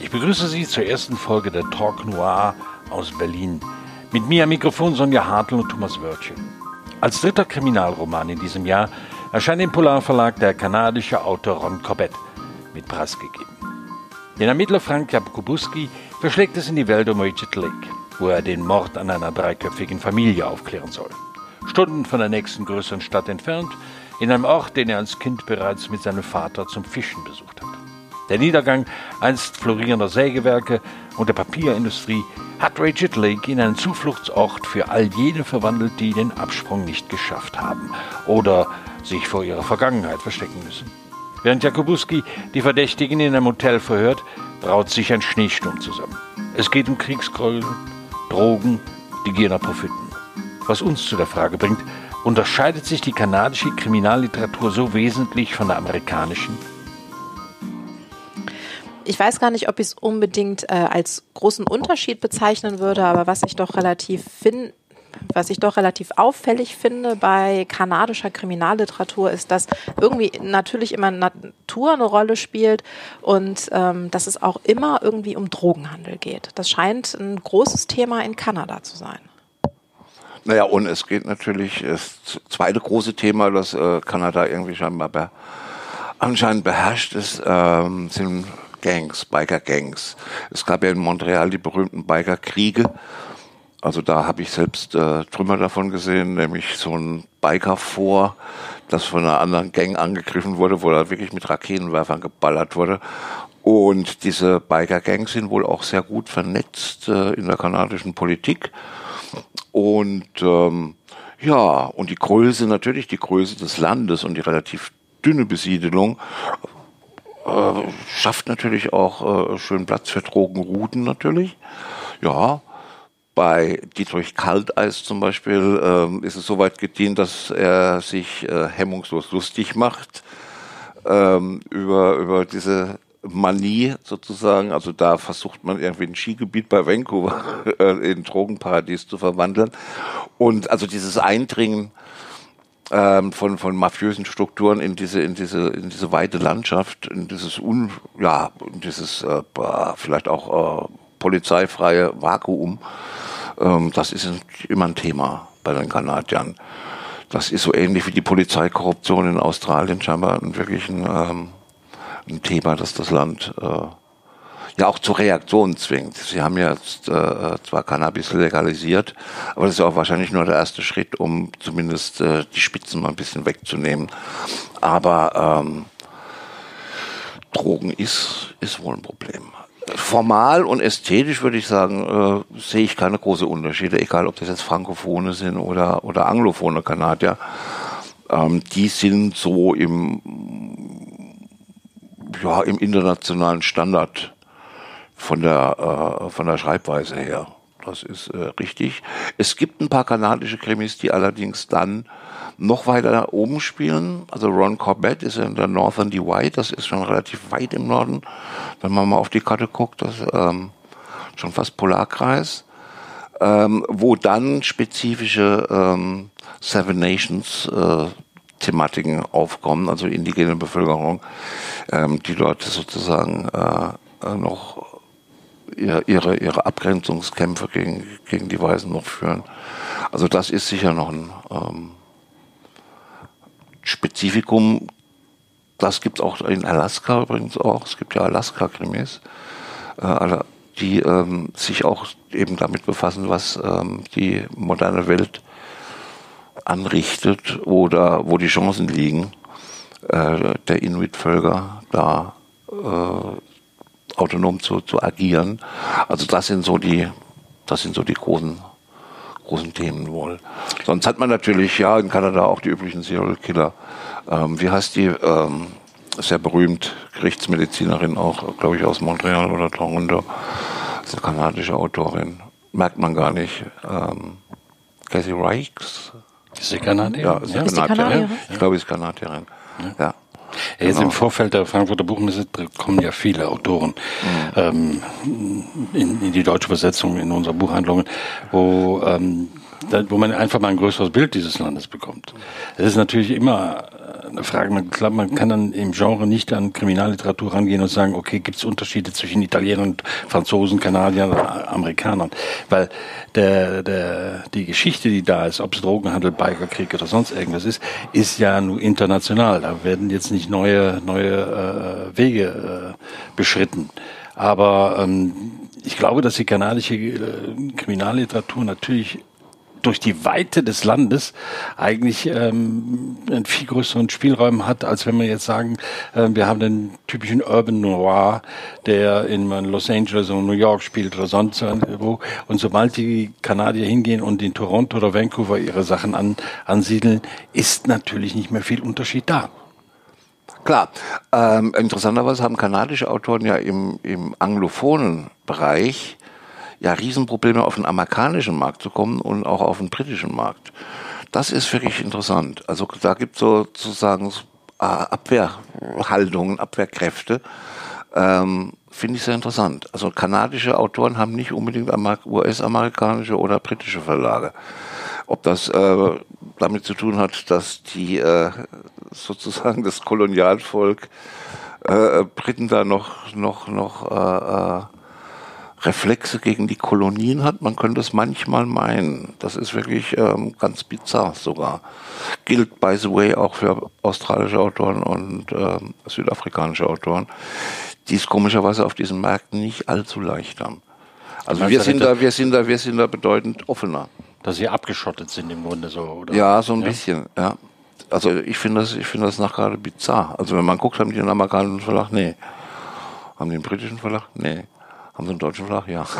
Ich begrüße Sie zur ersten Folge der Talk Noir aus Berlin. Mit mir am Mikrofon Sonja Hartl und Thomas Wörtje. Als dritter Kriminalroman in diesem Jahr erscheint im Polarverlag der kanadische Autor Ron Corbett mit Preis gegeben. Den Ermittler Frank Jakubuski verschlägt es in die Welt um Richard Lake, wo er den Mord an einer dreiköpfigen Familie aufklären soll. Stunden von der nächsten größeren Stadt entfernt, in einem Ort, den er als Kind bereits mit seinem Vater zum Fischen besucht hat. Der Niedergang einst florierender Sägewerke und der Papierindustrie hat Richard Lake in einen Zufluchtsort für all jene verwandelt, die den Absprung nicht geschafft haben oder sich vor ihrer Vergangenheit verstecken müssen. Während Jakubuski die Verdächtigen in einem Hotel verhört, braut sich ein Schneesturm zusammen. Es geht um Kriegsgräuel, Drogen, die Gier nach Profiten. Was uns zu der Frage bringt, unterscheidet sich die kanadische Kriminalliteratur so wesentlich von der amerikanischen? Ich weiß gar nicht, ob ich es unbedingt äh, als großen Unterschied bezeichnen würde, aber was ich doch relativ finde, was ich doch relativ auffällig finde bei kanadischer Kriminalliteratur ist, dass irgendwie natürlich immer Natur eine Rolle spielt und ähm, dass es auch immer irgendwie um Drogenhandel geht. Das scheint ein großes Thema in Kanada zu sein. Naja, und es geht natürlich, das zweite große Thema, das äh, Kanada irgendwie scheinbar be anscheinend beherrscht ist, ähm, sind Gangs, Biker-Gangs. Es gab ja in Montreal die berühmten Biker-Kriege. Also da habe ich selbst äh, Trümmer davon gesehen, nämlich so ein Biker vor, das von einer anderen Gang angegriffen wurde, wo da wirklich mit Raketenwerfern geballert wurde. Und diese Biker-Gangs sind wohl auch sehr gut vernetzt äh, in der kanadischen Politik. Und ähm, ja, und die Größe natürlich, die Größe des Landes und die relativ dünne Besiedelung äh, schafft natürlich auch äh, schön Platz für Drogenrouten natürlich. Ja, bei Dietrich Kalteis zum Beispiel ähm, ist es so weit gedient, dass er sich äh, hemmungslos lustig macht ähm, über, über diese Manie sozusagen. Also da versucht man irgendwie ein Skigebiet bei Vancouver äh, in Drogenparadies zu verwandeln. Und also dieses Eindringen ähm, von, von mafiösen Strukturen in diese, in diese, in diese weite Landschaft, in dieses un, ja, in dieses äh, vielleicht auch äh, polizeifreie Vakuum. Ähm, das ist immer ein Thema bei den Kanadiern. Das ist so ähnlich wie die Polizeikorruption in Australien scheinbar wirklich ein, ähm, ein Thema, das das Land äh, ja auch zur Reaktion zwingt. Sie haben ja jetzt, äh, zwar Cannabis legalisiert, aber das ist auch wahrscheinlich nur der erste Schritt, um zumindest äh, die Spitzen mal ein bisschen wegzunehmen. Aber ähm, Drogen ist, ist wohl ein Problem. Formal und ästhetisch würde ich sagen, äh, sehe ich keine großen Unterschiede, egal ob das jetzt Frankophone sind oder, oder Anglophone Kanadier. Ähm, die sind so im, ja, im internationalen Standard von der, äh, von der Schreibweise her. Das ist äh, richtig. Es gibt ein paar kanadische Krimis, die allerdings dann noch weiter oben spielen. Also Ron Corbett ist in der Northern Divide, das ist schon relativ weit im Norden. Wenn man mal auf die Karte guckt, das ähm, schon fast Polarkreis. Ähm, wo dann spezifische ähm, Seven Nations äh, Thematiken aufkommen, also indigene Bevölkerung, ähm, die dort sozusagen äh, noch ihre, ihre Abgrenzungskämpfe gegen, gegen die Weisen noch führen. Also das ist sicher noch ein ähm, Spezifikum. Das gibt es auch in Alaska übrigens auch. Es gibt ja Alaska-Krimis, äh, die ähm, sich auch eben damit befassen, was ähm, die moderne Welt anrichtet oder wo die Chancen liegen, äh, der Inuit-Völker da äh, autonom zu, zu agieren. Also das sind so die, das sind so die großen, großen Themen wohl. Sonst hat man natürlich ja in Kanada auch die üblichen Serial Killer. Ähm, wie heißt die? Ähm, sehr berühmt, Gerichtsmedizinerin auch, glaube ich, aus Montreal oder Toronto. Das ist eine kanadische Autorin. Merkt man gar nicht. Ähm, Cassie Reichs. Ist sie Kanadierin? Ja, ist ja. Kanadierin. Ich glaube, sie ist Kanadierin. Ja. ja. Ja, jetzt genau. im Vorfeld der Frankfurter Buchmesse kommen ja viele Autoren mhm. ähm, in, in, die deutsche Übersetzung in unsere Buchhandlungen, wo, ähm, da, wo man einfach mal ein größeres Bild dieses Landes bekommt. Es ist natürlich immer eine Frage. Man, kann dann im Genre nicht an Kriminalliteratur rangehen und sagen, okay, gibt es Unterschiede zwischen Italienern Franzosen, Kanadiern Amerikanern? Weil der, der, die Geschichte, die da ist, ob es Drogenhandel, Bikerkrieg oder sonst irgendwas ist, ist ja nur international. Da werden jetzt nicht neue, neue äh, Wege äh, beschritten. Aber ähm, ich glaube, dass die kanadische äh, Kriminalliteratur natürlich durch die Weite des Landes eigentlich ähm, einen viel größeren Spielraum hat, als wenn wir jetzt sagen, äh, wir haben den typischen Urban Noir, der in Los Angeles oder New York spielt oder sonst wo. Und sobald die Kanadier hingehen und in Toronto oder Vancouver ihre Sachen an, ansiedeln, ist natürlich nicht mehr viel Unterschied da. Klar. Ähm, interessanterweise haben kanadische Autoren ja im, im anglophonen Bereich ja Riesenprobleme auf den amerikanischen Markt zu kommen und auch auf den britischen Markt. Das ist wirklich interessant. Also da gibt es sozusagen äh, Abwehrhaltungen, Abwehrkräfte. Ähm, Finde ich sehr interessant. Also kanadische Autoren haben nicht unbedingt US-amerikanische oder britische Verlage. Ob das äh, damit zu tun hat, dass die äh, sozusagen das Kolonialvolk äh, Briten da noch noch noch äh, äh Reflexe gegen die Kolonien hat. Man könnte es manchmal meinen. Das ist wirklich ähm, ganz bizarr sogar. Gilt, by the way, auch für australische Autoren und ähm, südafrikanische Autoren, die es komischerweise auf diesen Märkten nicht allzu leicht haben. Also wir sind da, wir sind da, wir sind da bedeutend offener. Dass sie abgeschottet sind im Grunde so, oder? Ja, so ein ja? bisschen, ja. Also ich finde das, ich finde das nach gerade bizarr. Also wenn man guckt, haben die den amerikanischen Verlag? Nee. Haben die den britischen Verlag? Nee. Haben sie einen deutschen Flag? Ja.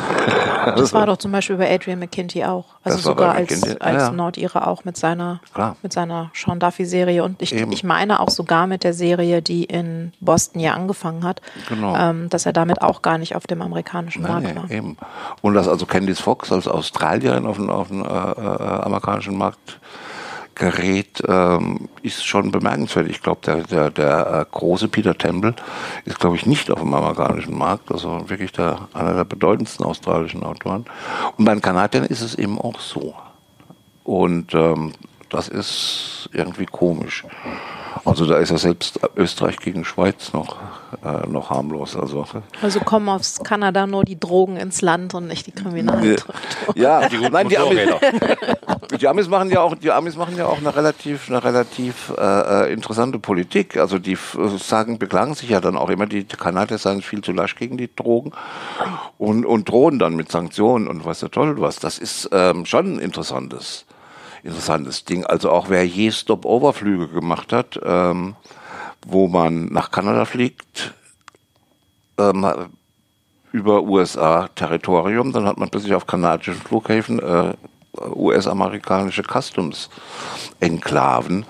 Das war doch zum Beispiel bei Adrian McKinty auch. Also sogar als, als ja. Nordire auch mit seiner, Klar. mit seiner Sean Duffy-Serie. Und ich, ich meine auch sogar mit der Serie, die in Boston ja angefangen hat, genau. ähm, dass er damit auch gar nicht auf dem amerikanischen Markt nee, war. Eben. Und dass also Candice Fox als Australierin auf dem, auf dem äh, äh, amerikanischen Markt gerät, ähm, ist schon bemerkenswert. Ich glaube, der, der, der äh, große Peter Temple ist, glaube ich, nicht auf dem amerikanischen Markt, also wirklich der, einer der bedeutendsten australischen Autoren. Und bei den Kanadiern ist es eben auch so. Und ähm, das ist irgendwie komisch. Also da ist ja selbst Österreich gegen Schweiz noch, äh, noch harmlos. Also, also kommen aus Kanada nur die Drogen ins Land und nicht die Kriminalität. Ja, die, nein, die Amis, die Amis machen ja auch, die Amis machen ja auch eine relativ, eine relativ äh, äh interessante Politik. Also die sagen, beklagen sich ja dann auch immer, die Kanadier seien viel zu lasch gegen die Drogen und, und drohen dann mit Sanktionen und was der Toll was. Das ist ähm, schon ein interessantes interessantes Ding. Also auch wer je Stop-Over-Flüge gemacht hat, ähm, wo man nach Kanada fliegt, ähm, über USA-Territorium, dann hat man plötzlich auf kanadischen Flughäfen äh, US-amerikanische Customs-Enklaven,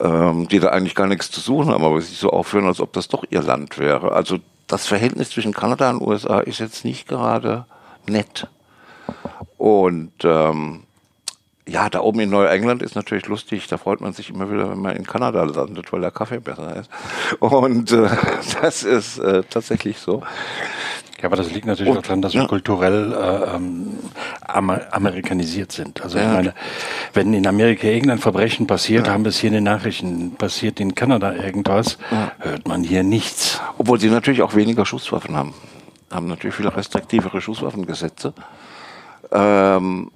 ähm, die da eigentlich gar nichts zu suchen haben, aber sich so aufführen, als ob das doch ihr Land wäre. Also das Verhältnis zwischen Kanada und USA ist jetzt nicht gerade nett. Und ähm, ja, da oben in Neuengland ist natürlich lustig. Da freut man sich immer wieder, wenn man in Kanada landet, weil der Kaffee besser ist. Und äh, das ist äh, tatsächlich so. Ja, aber das liegt natürlich Und, auch daran, dass wir kulturell äh, ähm, amer amerikanisiert sind. Also ja. ich meine, wenn in Amerika irgendein Verbrechen passiert, ja. haben wir es hier in den Nachrichten, passiert in Kanada irgendwas, ja. hört man hier nichts. Obwohl sie natürlich auch weniger Schusswaffen haben. Haben natürlich viel restriktivere Schusswaffengesetze. Ähm,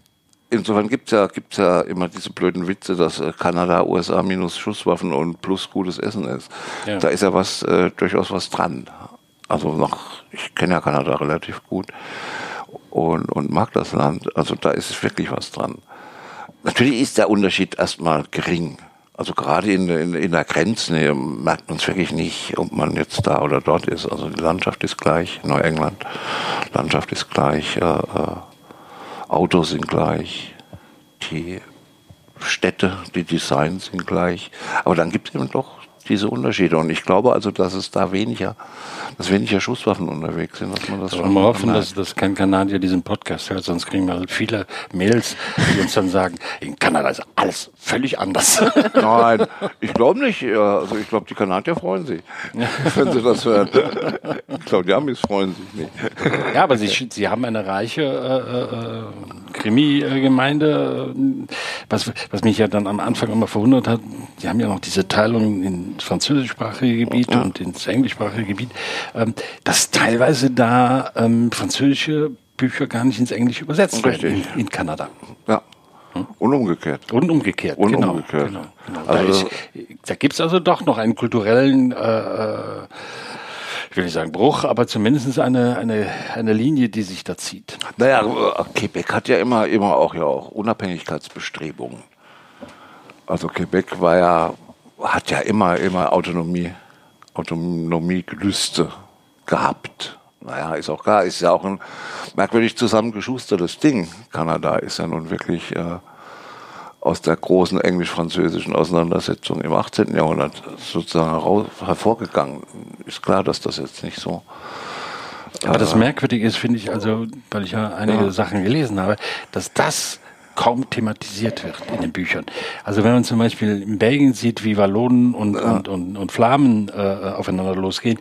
insofern gibt's ja, gibt's ja immer diese blöden Witze, dass äh, Kanada, USA minus Schusswaffen und plus gutes Essen ist. Da ist ja was, äh, durchaus was dran. Also noch, ich kenne ja Kanada relativ gut und, und mag das Land. Also da ist wirklich was dran. Natürlich ist der Unterschied erstmal gering. Also gerade in, in, in der Grenznähe merkt man es wirklich nicht, ob man jetzt da oder dort ist. Also die Landschaft ist gleich, Neuengland, Landschaft ist gleich, äh, äh Autos sind gleich, die Städte, die Designs sind gleich. Aber dann gibt es eben doch diese Unterschiede. Und ich glaube also, dass es da weniger, dass weniger Schusswaffen unterwegs sind, dass man das schon. Wir hoffen, dass, dass kein Kanadier diesen Podcast hört, sonst kriegen wir viele Mails, die uns dann sagen, in Kanada ist alles völlig anders. Nein, ich glaube nicht. Also ich glaube, die Kanadier freuen sich, wenn sie das hören. Ich glaube, die Amis freuen sich nicht. Ja, aber sie, sie haben eine reiche äh, äh, Krimi-Gemeinde. Was, was mich ja dann am Anfang immer verwundert hat, die haben ja noch diese Teilung in französischsprachige Gebiet ja. und ins englischsprachige Gebiet, ähm, dass teilweise da ähm, französische Bücher gar nicht ins Englische übersetzt werden in, in Kanada. Ja. Hm? Und umgekehrt. Und umgekehrt, Und genau. Umgekehrt. genau, genau. Also, da, da gibt es also doch noch einen kulturellen, äh, äh, ich will nicht sagen Bruch, aber zumindest eine, eine, eine Linie, die sich da zieht. Naja, Quebec hat ja immer, immer auch ja auch Unabhängigkeitsbestrebungen. Also Quebec war ja, hat ja immer, immer Autonomie, Autonomiegelüste gehabt. Naja, ist auch klar, ist ja auch ein merkwürdig zusammengeschustertes Ding. Kanada ist ja nun wirklich äh, aus der großen englisch-französischen Auseinandersetzung im 18. Jahrhundert sozusagen hervorgegangen. Ist klar, dass das jetzt nicht so. Aber das äh, Merkwürdige ist, finde ich, also, weil ich ja einige ja. Sachen gelesen habe, dass das kaum thematisiert wird in den Büchern. Also wenn man zum Beispiel in Belgien sieht, wie Wallonen und, ja. und, und, und Flamen äh, aufeinander losgehen,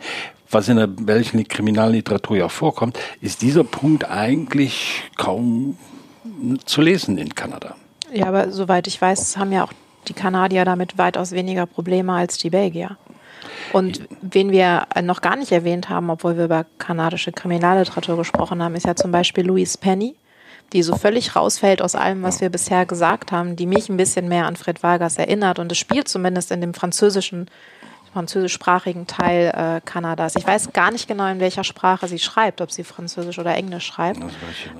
was in der belgischen Kriminalliteratur ja vorkommt, ist dieser Punkt eigentlich kaum zu lesen in Kanada. Ja, aber soweit ich weiß, haben ja auch die Kanadier damit weitaus weniger Probleme als die Belgier. Und wen wir noch gar nicht erwähnt haben, obwohl wir über kanadische Kriminalliteratur gesprochen haben, ist ja zum Beispiel Louise Penny, die so völlig rausfällt aus allem, was wir bisher gesagt haben, die mich ein bisschen mehr an Fred Vargas erinnert. Und es spielt zumindest in dem französischen, französischsprachigen Teil äh, Kanadas. Ich weiß gar nicht genau, in welcher Sprache sie schreibt, ob sie Französisch oder Englisch schreibt.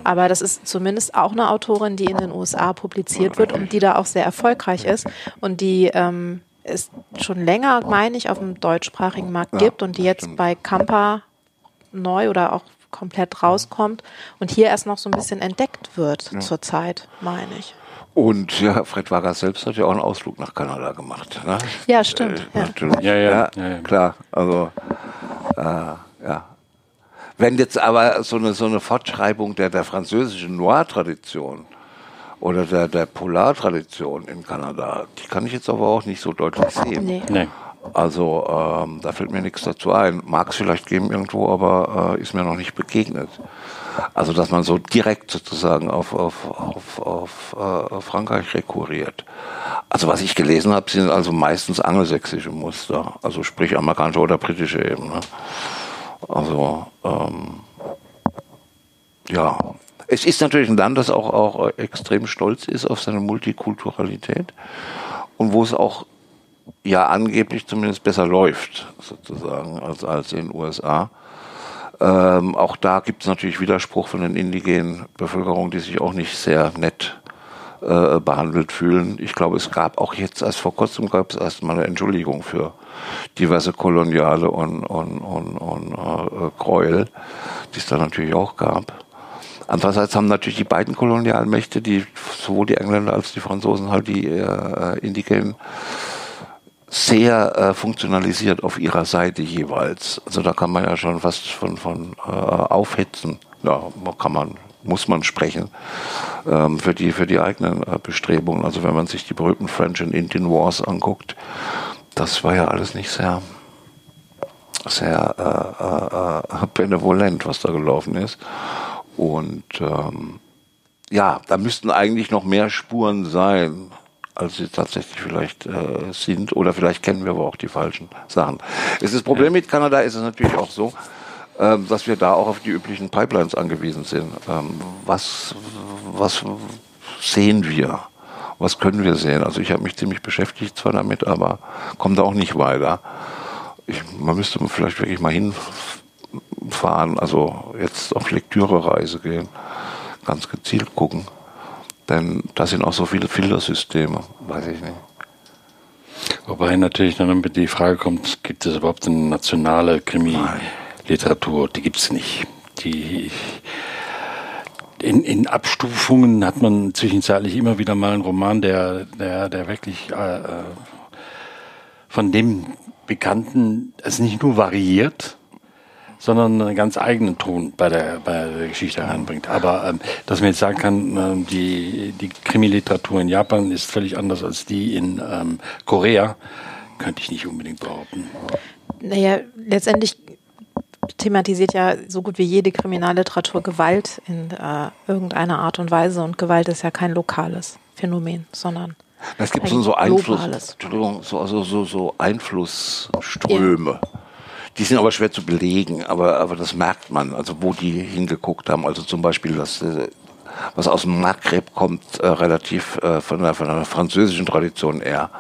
Aber das ist zumindest auch eine Autorin, die in den USA publiziert wird und die da auch sehr erfolgreich ist und die ähm, es schon länger, meine ich, auf dem deutschsprachigen Markt gibt und die jetzt bei Kampa neu oder auch komplett rauskommt und hier erst noch so ein bisschen entdeckt wird ja. zurzeit, meine ich. Und ja, Fred Vargas selbst hat ja auch einen Ausflug nach Kanada gemacht. Ne? Ja, stimmt. Äh, natürlich. Ja, ja, ja, ja, klar. Also, äh, ja. Wenn jetzt aber so eine, so eine Fortschreibung der, der französischen Noir-Tradition oder der, der Polar-Tradition in Kanada, die kann ich jetzt aber auch nicht so deutlich sehen. Nee. nee. Also ähm, da fällt mir nichts dazu ein. Mag es vielleicht geben irgendwo, aber äh, ist mir noch nicht begegnet. Also dass man so direkt sozusagen auf, auf, auf, auf äh, Frankreich rekurriert. Also was ich gelesen habe, sind also meistens angelsächsische Muster. Also sprich amerikanische oder britische eben. Ne? Also ähm, ja, es ist natürlich ein Land, das auch, auch extrem stolz ist auf seine Multikulturalität und wo es auch ja angeblich zumindest besser läuft, sozusagen, als, als in den USA. Ähm, auch da gibt es natürlich Widerspruch von den indigenen Bevölkerungen, die sich auch nicht sehr nett äh, behandelt fühlen. Ich glaube, es gab auch jetzt erst vor kurzem gab es erst mal eine Entschuldigung für diverse koloniale und, und, und, und äh, Gräuel, die es da natürlich auch gab. Andererseits haben natürlich die beiden Kolonialmächte, die sowohl die Engländer als die Franzosen halt die äh, Indigenen sehr äh, funktionalisiert auf ihrer Seite jeweils. Also da kann man ja schon fast von, von äh, aufhetzen. Ja, kann man, muss man sprechen ähm, für die für die eigenen äh, Bestrebungen. Also wenn man sich die berühmten French and Indian Wars anguckt, das war ja alles nicht sehr sehr äh, äh, benevolent, was da gelaufen ist. Und ähm, ja, da müssten eigentlich noch mehr Spuren sein als sie tatsächlich vielleicht äh, sind. Oder vielleicht kennen wir aber auch die falschen Sachen. Es ist das Problem mit Kanada ist es natürlich auch so, ähm, dass wir da auch auf die üblichen Pipelines angewiesen sind. Ähm, was, was sehen wir? Was können wir sehen? Also ich habe mich ziemlich beschäftigt zwar damit, aber komme da auch nicht weiter. Ich, man müsste vielleicht wirklich mal hinfahren, also jetzt auf Lektürereise gehen, ganz gezielt gucken. Denn da sind auch so viele Filtersysteme, weiß ich nicht. Wobei natürlich dann die Frage kommt, gibt es überhaupt eine nationale Krimi-Literatur? Die gibt es nicht. Die in, in, Abstufungen hat man zwischenzeitlich immer wieder mal einen Roman, der, der, der wirklich äh, von dem Bekannten es nicht nur variiert, sondern einen ganz eigenen Ton bei der, bei der Geschichte heranbringt. Aber ähm, dass man jetzt sagen kann, äh, die, die Krimi-Literatur in Japan ist völlig anders als die in ähm, Korea, könnte ich nicht unbedingt behaupten. Naja, letztendlich thematisiert ja so gut wie jede Kriminalliteratur Gewalt in äh, irgendeiner Art und Weise und Gewalt ist ja kein lokales Phänomen, sondern es gibt so, so Einfluss, Entschuldigung, so, also so, so Einflussströme. Ja. Die sind aber schwer zu belegen, aber, aber das merkt man, also wo die hingeguckt haben. Also zum Beispiel das, äh, was aus dem Maghreb kommt, äh, relativ äh, von, der, von einer französischen Tradition eher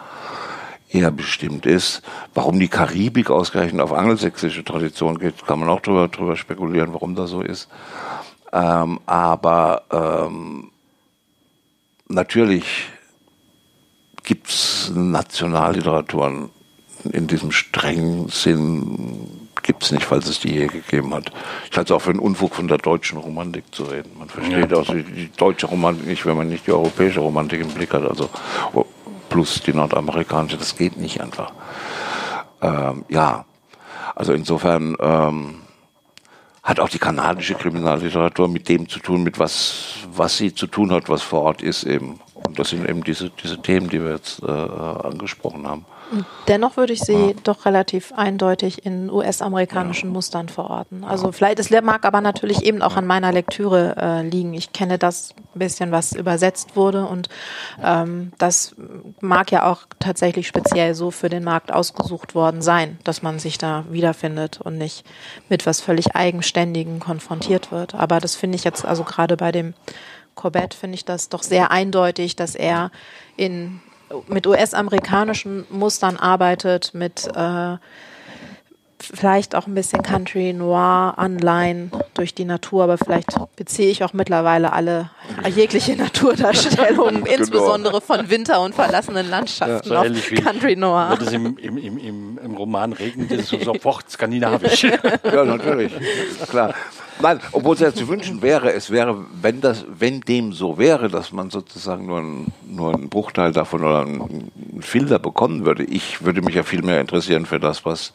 eher bestimmt ist. Warum die Karibik ausgerechnet auf angelsächsische Tradition geht, kann man auch drüber, drüber spekulieren, warum das so ist. Ähm, aber ähm, natürlich gibt es Nationalliteraturen in diesem strengen Sinn gibt es nicht, falls es die je gegeben hat. Ich halte es auch für einen Unfug von der deutschen Romantik zu reden. Man versteht ja. auch die, die, deutsche Romantik nicht, wenn man nicht die europäische Romantik im Blick hat. Also plus die nordamerikanische, das geht nicht einfach. Ähm, ja, also insofern ähm, hat auch die kanadische Kriminalliteratur mit dem zu tun, mit was, was sie zu tun hat, was vor Ort ist eben. Und das sind eben diese, diese Themen, die wir jetzt äh, angesprochen haben. Dennoch würde ich sie ja. doch relativ eindeutig in US-amerikanischen ja. Mustern verorten. Also vielleicht, es mag aber natürlich eben auch an meiner Lektüre äh, liegen. Ich kenne das bisschen, was übersetzt wurde und ähm, das mag ja auch tatsächlich speziell so für den Markt ausgesucht worden sein, dass man sich da wiederfindet und nicht mit was völlig Eigenständigen konfrontiert wird. Aber das finde ich jetzt, also gerade bei dem Corbett finde ich das doch sehr eindeutig, dass er in mit US-amerikanischen Mustern arbeitet, mit äh, vielleicht auch ein bisschen Country Noir Anleihen durch die Natur, aber vielleicht beziehe ich auch mittlerweile alle jegliche Naturdarstellungen, genau. insbesondere von Winter und verlassenen Landschaften ja, so auf Country Noir. Wird es im, im, im, im Roman regnet, ist es sofort skandinavisch. ja, natürlich, klar. Nein, obwohl es ja zu wünschen wäre, es wäre, wenn das, wenn dem so wäre, dass man sozusagen nur, ein, nur einen Bruchteil davon oder einen Filter bekommen würde. Ich würde mich ja viel mehr interessieren für das, was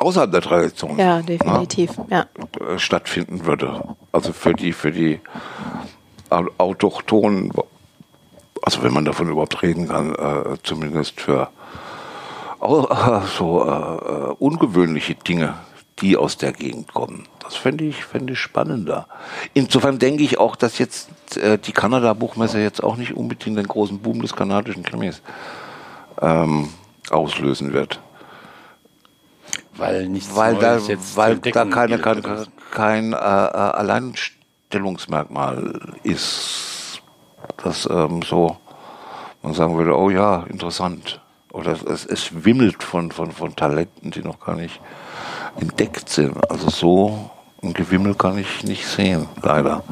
außerhalb der Tradition ja, definitiv, ja, ja. stattfinden würde. Also für die, für die Autochtonen, also wenn man davon überhaupt reden kann, äh, zumindest für äh, so äh, ungewöhnliche Dinge die aus der Gegend kommen. Das fände ich, fände ich spannender. Insofern denke ich auch, dass jetzt äh, die Kanada-Buchmesse jetzt auch nicht unbedingt den großen Boom des kanadischen Krimis ähm, auslösen wird. Weil nichts weil da, weil da keine, kein, kein äh, äh, Alleinstellungsmerkmal ist, das ähm, so man sagen würde, oh ja, interessant. Oder es, es wimmelt von, von, von Talenten, die noch gar nicht entdeckt sind. Also so ein Gewimmel kann ich nicht sehen, leider.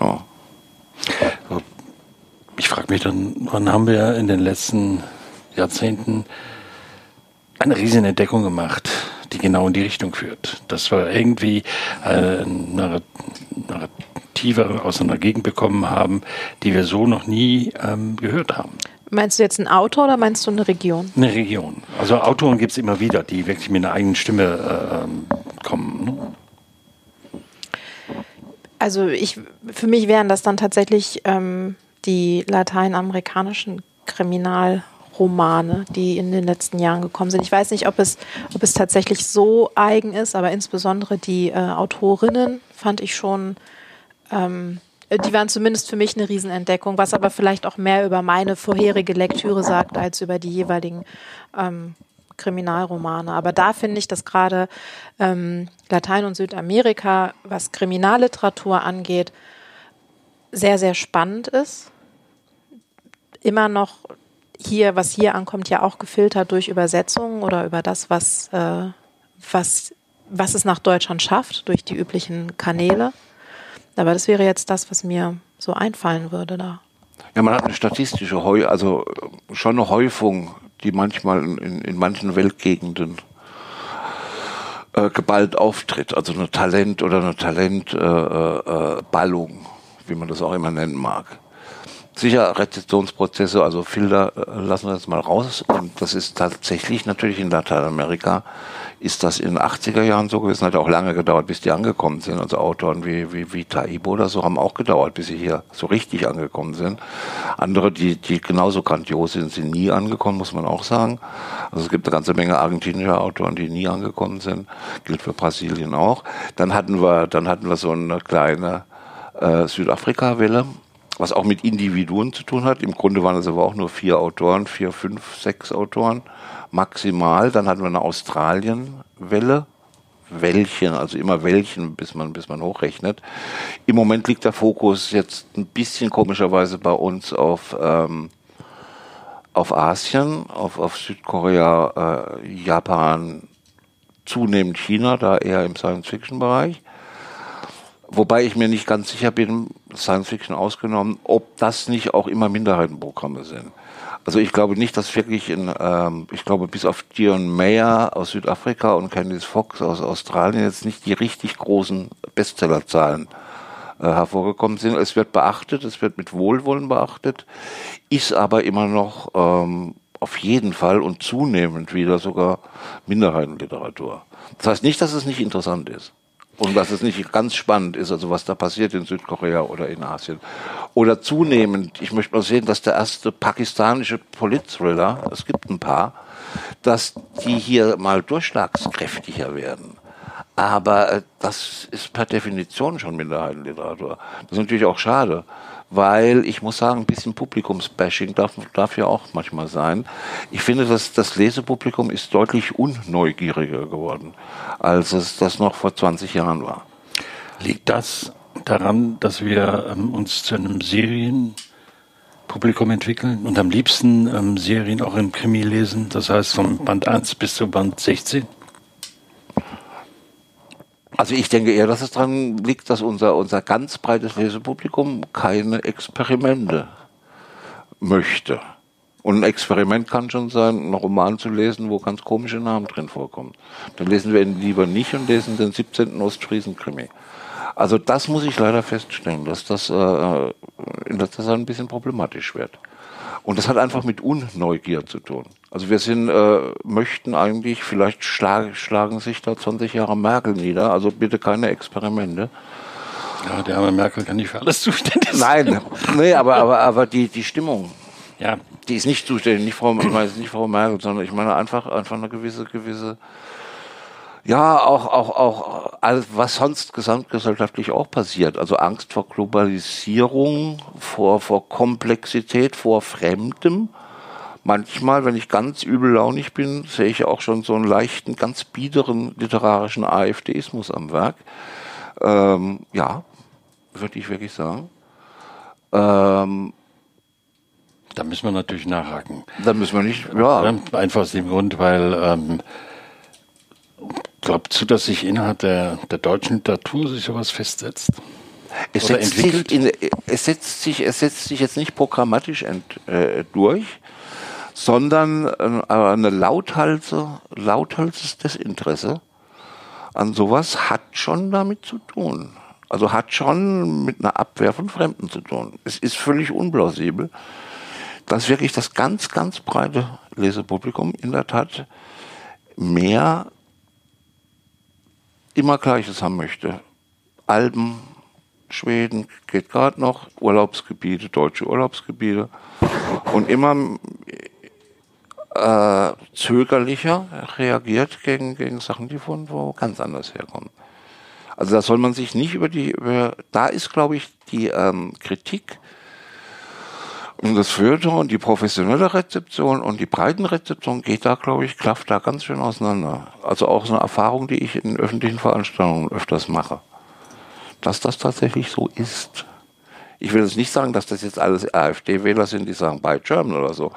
Ja. Ich frage mich dann, wann haben wir in den letzten Jahrzehnten eine riesige Entdeckung gemacht, die genau in die Richtung führt. Dass wir irgendwie äh, Narrative aus einer Gegend bekommen haben, die wir so noch nie ähm, gehört haben. Meinst du jetzt ein Autor oder meinst du eine Region? Eine Region. Also Autoren gibt es immer wieder, die wirklich mit einer eigenen Stimme äh, kommen. Ne? Also ich, für mich wären das dann tatsächlich ähm, die lateinamerikanischen Kriminalromane, die in den letzten Jahren gekommen sind. Ich weiß nicht, ob es, ob es tatsächlich so eigen ist, aber insbesondere die äh, Autorinnen fand ich schon ähm, äh, die waren zumindest für mich eine Riesenentdeckung, was aber vielleicht auch mehr über meine vorherige Lektüre sagt, als über die jeweiligen ähm, Kriminalromane. Aber da finde ich, dass gerade ähm, Latein- und Südamerika, was Kriminalliteratur angeht, sehr, sehr spannend ist. Immer noch hier, was hier ankommt, ja auch gefiltert durch Übersetzungen oder über das, was, äh, was, was es nach Deutschland schafft, durch die üblichen Kanäle. Aber das wäre jetzt das, was mir so einfallen würde da. Ja, man hat eine statistische Heu, also schon eine Häufung, die manchmal in, in manchen Weltgegenden äh, geballt auftritt. Also eine Talent oder eine Talentballung, äh, äh, wie man das auch immer nennen mag. Sicher, Rezeptionsprozesse, also Filter äh, lassen wir jetzt mal raus. Und das ist tatsächlich natürlich in Lateinamerika ist das in den 80er Jahren so gewesen, hat auch lange gedauert, bis die angekommen sind. Also Autoren wie, wie, wie Taibo oder so haben auch gedauert, bis sie hier so richtig angekommen sind. Andere, die, die genauso grandios sind, sind nie angekommen, muss man auch sagen. Also es gibt eine ganze Menge argentinischer Autoren, die nie angekommen sind. Gilt für Brasilien auch. Dann hatten wir, dann hatten wir so eine kleine äh, Südafrika-Welle was auch mit Individuen zu tun hat. Im Grunde waren es aber auch nur vier Autoren, vier, fünf, sechs Autoren maximal. Dann hatten wir eine Australienwelle. Welchen, also immer welchen, bis man, bis man hochrechnet. Im Moment liegt der Fokus jetzt ein bisschen komischerweise bei uns auf, ähm, auf Asien, auf, auf Südkorea, äh, Japan, zunehmend China, da eher im Science-Fiction-Bereich. Wobei ich mir nicht ganz sicher bin, Science Fiction ausgenommen, ob das nicht auch immer Minderheitenprogramme sind. Also ich glaube nicht, dass wirklich in, ähm, ich glaube bis auf Dion Mayer aus Südafrika und Candice Fox aus Australien jetzt nicht die richtig großen Bestsellerzahlen äh, hervorgekommen sind. Es wird beachtet, es wird mit Wohlwollen beachtet, ist aber immer noch ähm, auf jeden Fall und zunehmend wieder sogar Minderheitenliteratur. Das heißt nicht, dass es nicht interessant ist. Und was es nicht ganz spannend ist, also was da passiert in Südkorea oder in Asien. Oder zunehmend, ich möchte mal sehen, dass der erste pakistanische Politthriller, es gibt ein paar, dass die hier mal durchschlagskräftiger werden. Aber äh, das ist per Definition schon Minderheitenliteratur. Das ist natürlich auch schade, weil ich muss sagen, ein bisschen Publikumsbashing darf, darf ja auch manchmal sein. Ich finde, dass das Lesepublikum ist deutlich unneugieriger geworden, als es das noch vor 20 Jahren war. Liegt das daran, dass wir ähm, uns zu einem Serienpublikum entwickeln und am liebsten ähm, Serien auch im Krimi lesen, das heißt vom Band 1 bis zu Band 16? Also ich denke eher, dass es daran liegt, dass unser, unser ganz breites Lesepublikum keine Experimente möchte. Und ein Experiment kann schon sein, einen Roman zu lesen, wo ganz komische Namen drin vorkommen. Dann lesen wir ihn lieber nicht und lesen den 17. Ostfriesen-Krimi. Also das muss ich leider feststellen, dass das äh, in letzter Zeit ein bisschen problematisch wird. Und das hat einfach mit Unneugier zu tun. Also wir sind, äh, möchten eigentlich, vielleicht schlag, schlagen sich da 20 Jahre Merkel nieder, also bitte keine Experimente. Ja, der arme Merkel kann nicht für alles zuständig sein. Nein, nee, aber, aber, aber die, die Stimmung, ja. die ist nicht zuständig, nicht Frau, ich meine nicht Frau Merkel, sondern ich meine einfach, einfach eine gewisse, gewisse ja, auch, auch, auch alles, was sonst gesamtgesellschaftlich auch passiert. Also Angst vor Globalisierung, vor, vor Komplexität, vor Fremdem. Manchmal, wenn ich ganz übellaunig bin, sehe ich auch schon so einen leichten, ganz biederen literarischen AfDismus am Werk. Ähm, ja, würde ich wirklich sagen. Ähm, da müssen wir natürlich nachhaken. Da müssen wir nicht, ja. Einfach aus dem Grund, weil ähm, Glaubst du, dass sich innerhalb der, der deutschen Literatur sich sowas festsetzt? Es setzt, sich in, es, setzt sich, es setzt sich jetzt nicht programmatisch ent, äh, durch, sondern äh, eine Lauthalse, lauthalses Desinteresse an sowas hat schon damit zu tun. Also hat schon mit einer Abwehr von Fremden zu tun. Es ist völlig unplausibel, dass wirklich das ganz, ganz breite Lesepublikum in der Tat mehr immer Gleiches haben möchte. Alben, Schweden geht gerade noch, Urlaubsgebiete, deutsche Urlaubsgebiete und immer äh, zögerlicher reagiert gegen, gegen Sachen, die von wo ganz anders herkommen. Also da soll man sich nicht über die, über, da ist glaube ich die ähm, Kritik und das Feuilleton, die professionelle Rezeption und die Breitenrezeption geht da, glaube ich, klafft da ganz schön auseinander. Also auch so eine Erfahrung, die ich in öffentlichen Veranstaltungen öfters mache. Dass das tatsächlich so ist. Ich will jetzt nicht sagen, dass das jetzt alles AfD-Wähler sind, die sagen Buy German oder so.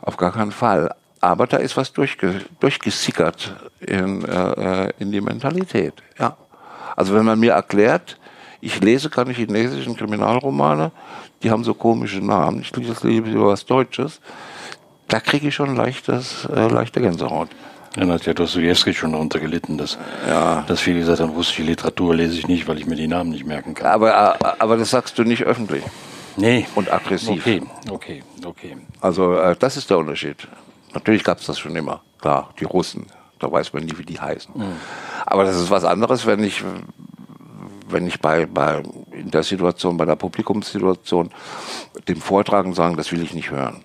Auf gar keinen Fall. Aber da ist was durchge durchgesickert in, äh, in die Mentalität. Ja. Also wenn man mir erklärt, ich lese keine chinesischen Kriminalromane, die haben so komische Namen. Ich lese lieber was Deutsches. Da kriege ich schon leichtes, äh, leichte Gänsehaut. Ja, hat ja Dostoevsky schon darunter gelitten, dass, ja. dass viele gesagt haben, russische Literatur lese ich nicht, weil ich mir die Namen nicht merken kann. Aber, äh, aber das sagst du nicht öffentlich. nee. und aggressiv. Okay, okay, okay. Also äh, das ist der Unterschied. Natürlich gab es das schon immer. Klar, die Russen, da weiß man nie, wie die heißen. Mhm. Aber das ist was anderes, wenn ich, wenn ich bei, bei in der Situation, bei der Publikumssituation dem Vortragen sagen, das will ich nicht hören.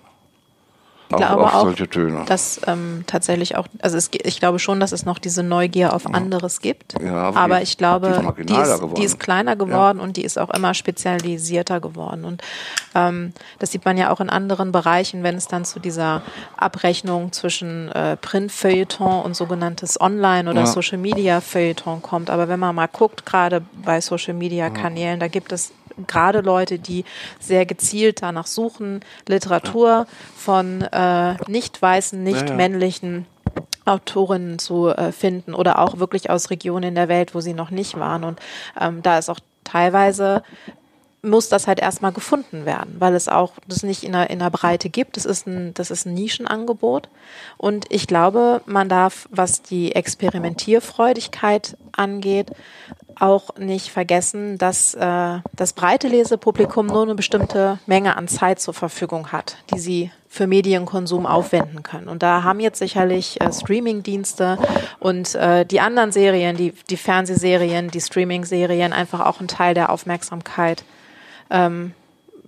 Ich glaube auch, solche Töne. dass ähm, tatsächlich auch, also es, ich glaube schon, dass es noch diese Neugier auf anderes gibt. Ja, aber, aber ich glaube, die, die, ist, die, ist, kleiner geworden ja. und die ist auch immer spezialisierter geworden. Und ähm, das sieht man ja auch in anderen Bereichen, wenn es dann zu dieser Abrechnung zwischen äh, Print-Feuilleton und sogenanntes Online- oder ja. Social-Media-Feuilleton kommt. Aber wenn man mal guckt, gerade bei Social-Media-Kanälen, da gibt es gerade Leute, die sehr gezielt danach suchen, Literatur von äh, nicht weißen, nicht männlichen Autorinnen zu äh, finden oder auch wirklich aus Regionen in der Welt, wo sie noch nicht waren. Und ähm, da ist auch teilweise muss das halt erstmal gefunden werden, weil es auch das nicht in der, in der Breite gibt. Das ist, ein, das ist ein Nischenangebot. Und ich glaube, man darf, was die Experimentierfreudigkeit angeht, auch nicht vergessen, dass äh, das breite Lesepublikum nur eine bestimmte Menge an Zeit zur Verfügung hat, die sie für Medienkonsum aufwenden können. Und da haben jetzt sicherlich äh, Streamingdienste und äh, die anderen Serien, die, die Fernsehserien, die Streaming-Serien einfach auch einen Teil der Aufmerksamkeit ähm,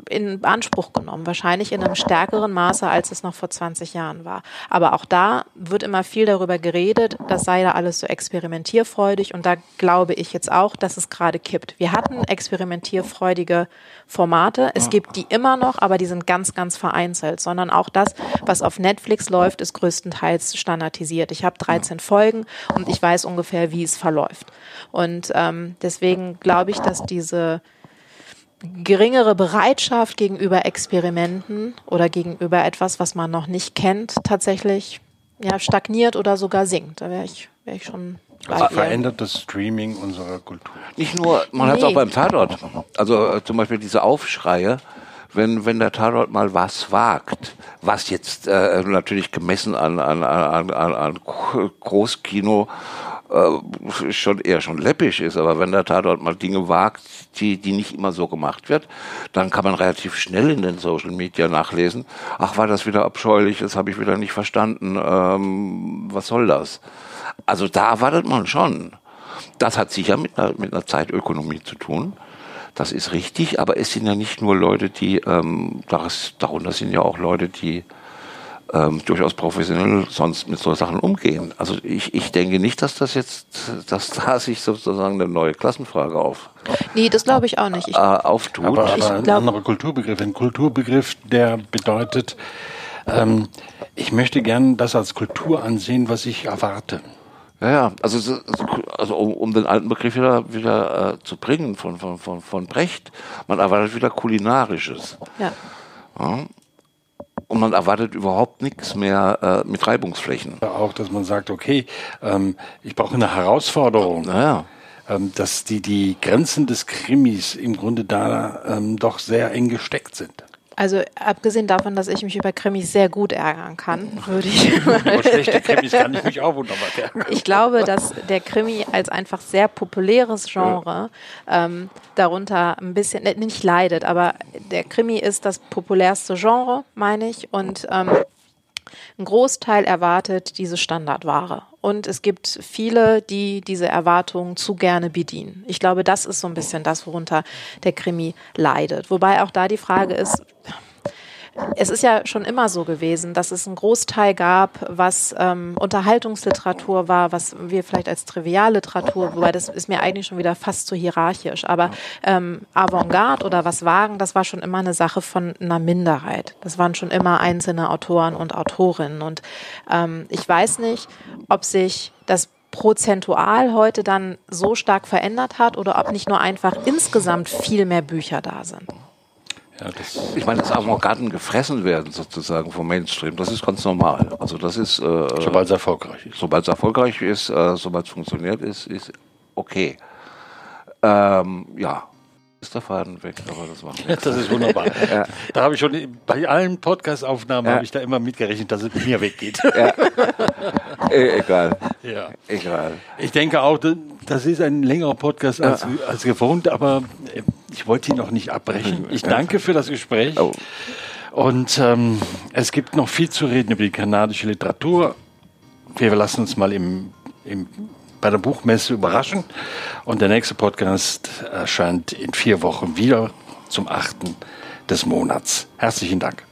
in Anspruch genommen, wahrscheinlich in einem stärkeren Maße, als es noch vor 20 Jahren war. Aber auch da wird immer viel darüber geredet, das sei da alles so experimentierfreudig und da glaube ich jetzt auch, dass es gerade kippt. Wir hatten experimentierfreudige Formate, es gibt die immer noch, aber die sind ganz, ganz vereinzelt, sondern auch das, was auf Netflix läuft, ist größtenteils standardisiert. Ich habe 13 Folgen und ich weiß ungefähr, wie es verläuft. Und ähm, deswegen glaube ich, dass diese geringere Bereitschaft gegenüber Experimenten oder gegenüber etwas, was man noch nicht kennt, tatsächlich ja, stagniert oder sogar sinkt. Da wäre ich, wär ich schon. Also verändert das Streaming unserer Kultur? Nicht nur, man nee. hat es auch beim Tatort. Also äh, zum Beispiel diese Aufschreie, wenn, wenn der Tatort mal was wagt, was jetzt äh, natürlich gemessen an, an, an, an, an Großkino äh, schon eher schon läppisch ist, aber wenn der Tatort mal Dinge wagt, die, die nicht immer so gemacht wird, dann kann man relativ schnell in den Social Media nachlesen, ach, war das wieder abscheulich, das habe ich wieder nicht verstanden, ähm, was soll das? Also da erwartet man schon. Das hat sicher mit einer, mit einer Zeitökonomie zu tun. Das ist richtig, aber es sind ja nicht nur Leute, die, ähm, das, darunter sind ja auch Leute, die ähm, durchaus professionell sonst mit so Sachen umgehen. Also ich, ich denke nicht, dass das jetzt, dass da sich sozusagen eine neue Klassenfrage auf. Nee, das glaube ich auch nicht. Ich, äh, auftut. Aber, aber ich ein glaub, anderer Kulturbegriff. Ein Kulturbegriff, der bedeutet, ähm, ich möchte gern das als Kultur ansehen, was ich erwarte. Ja, ja, also, also um, um den alten Begriff wieder, wieder äh, zu bringen von, von, von, von Brecht, man erwartet wieder Kulinarisches. Ja. ja und man erwartet überhaupt nichts mehr äh, mit Reibungsflächen. Auch, dass man sagt, okay, ähm, ich brauche eine Herausforderung. Naja. Ähm, dass die, die Grenzen des Krimis im Grunde da ähm, doch sehr eng gesteckt sind. Also abgesehen davon, dass ich mich über Krimis sehr gut ärgern kann, würde ich. über schlechte Krimis kann ich mich auch wunderbar ärgern. Ich glaube, dass der Krimi als einfach sehr populäres Genre ähm, darunter ein bisschen nicht leidet, aber der Krimi ist das populärste Genre, meine ich, und ähm, ein Großteil erwartet diese Standardware. Und es gibt viele, die diese Erwartungen zu gerne bedienen. Ich glaube, das ist so ein bisschen das, worunter der Krimi leidet. Wobei auch da die Frage ist, es ist ja schon immer so gewesen, dass es einen Großteil gab, was ähm, Unterhaltungsliteratur war, was wir vielleicht als Trivialliteratur, wobei das ist mir eigentlich schon wieder fast zu hierarchisch, aber ähm, Avantgarde oder was wagen, das war schon immer eine Sache von einer Minderheit. Das waren schon immer einzelne Autoren und Autorinnen. Und ähm, ich weiß nicht, ob sich das prozentual heute dann so stark verändert hat oder ob nicht nur einfach insgesamt viel mehr Bücher da sind. Ja, ich meine, dass Avantgarden gefressen werden sozusagen vom Mainstream, das ist ganz normal. Also das ist äh, sobald es erfolgreich ist. Sobald es erfolgreich ist, äh, sobald es funktioniert, ist ist okay. Ähm, ja, ist der Faden weg, aber das macht nichts. Das ist wunderbar. ja. Da habe ich schon bei allen Podcast-Aufnahmen ja. habe ich da immer mitgerechnet, dass es mir weggeht. Ja. E egal. Ja. Egal. Ich denke auch, das ist ein längerer Podcast als, als gewohnt, aber Ich wollte ihn noch nicht abbrechen. Ich danke für das Gespräch. Oh. Und ähm, es gibt noch viel zu reden über die kanadische Literatur. Wir lassen uns mal im, im, bei der Buchmesse überraschen. Und der nächste Podcast erscheint in vier Wochen wieder zum 8. des Monats. Herzlichen Dank.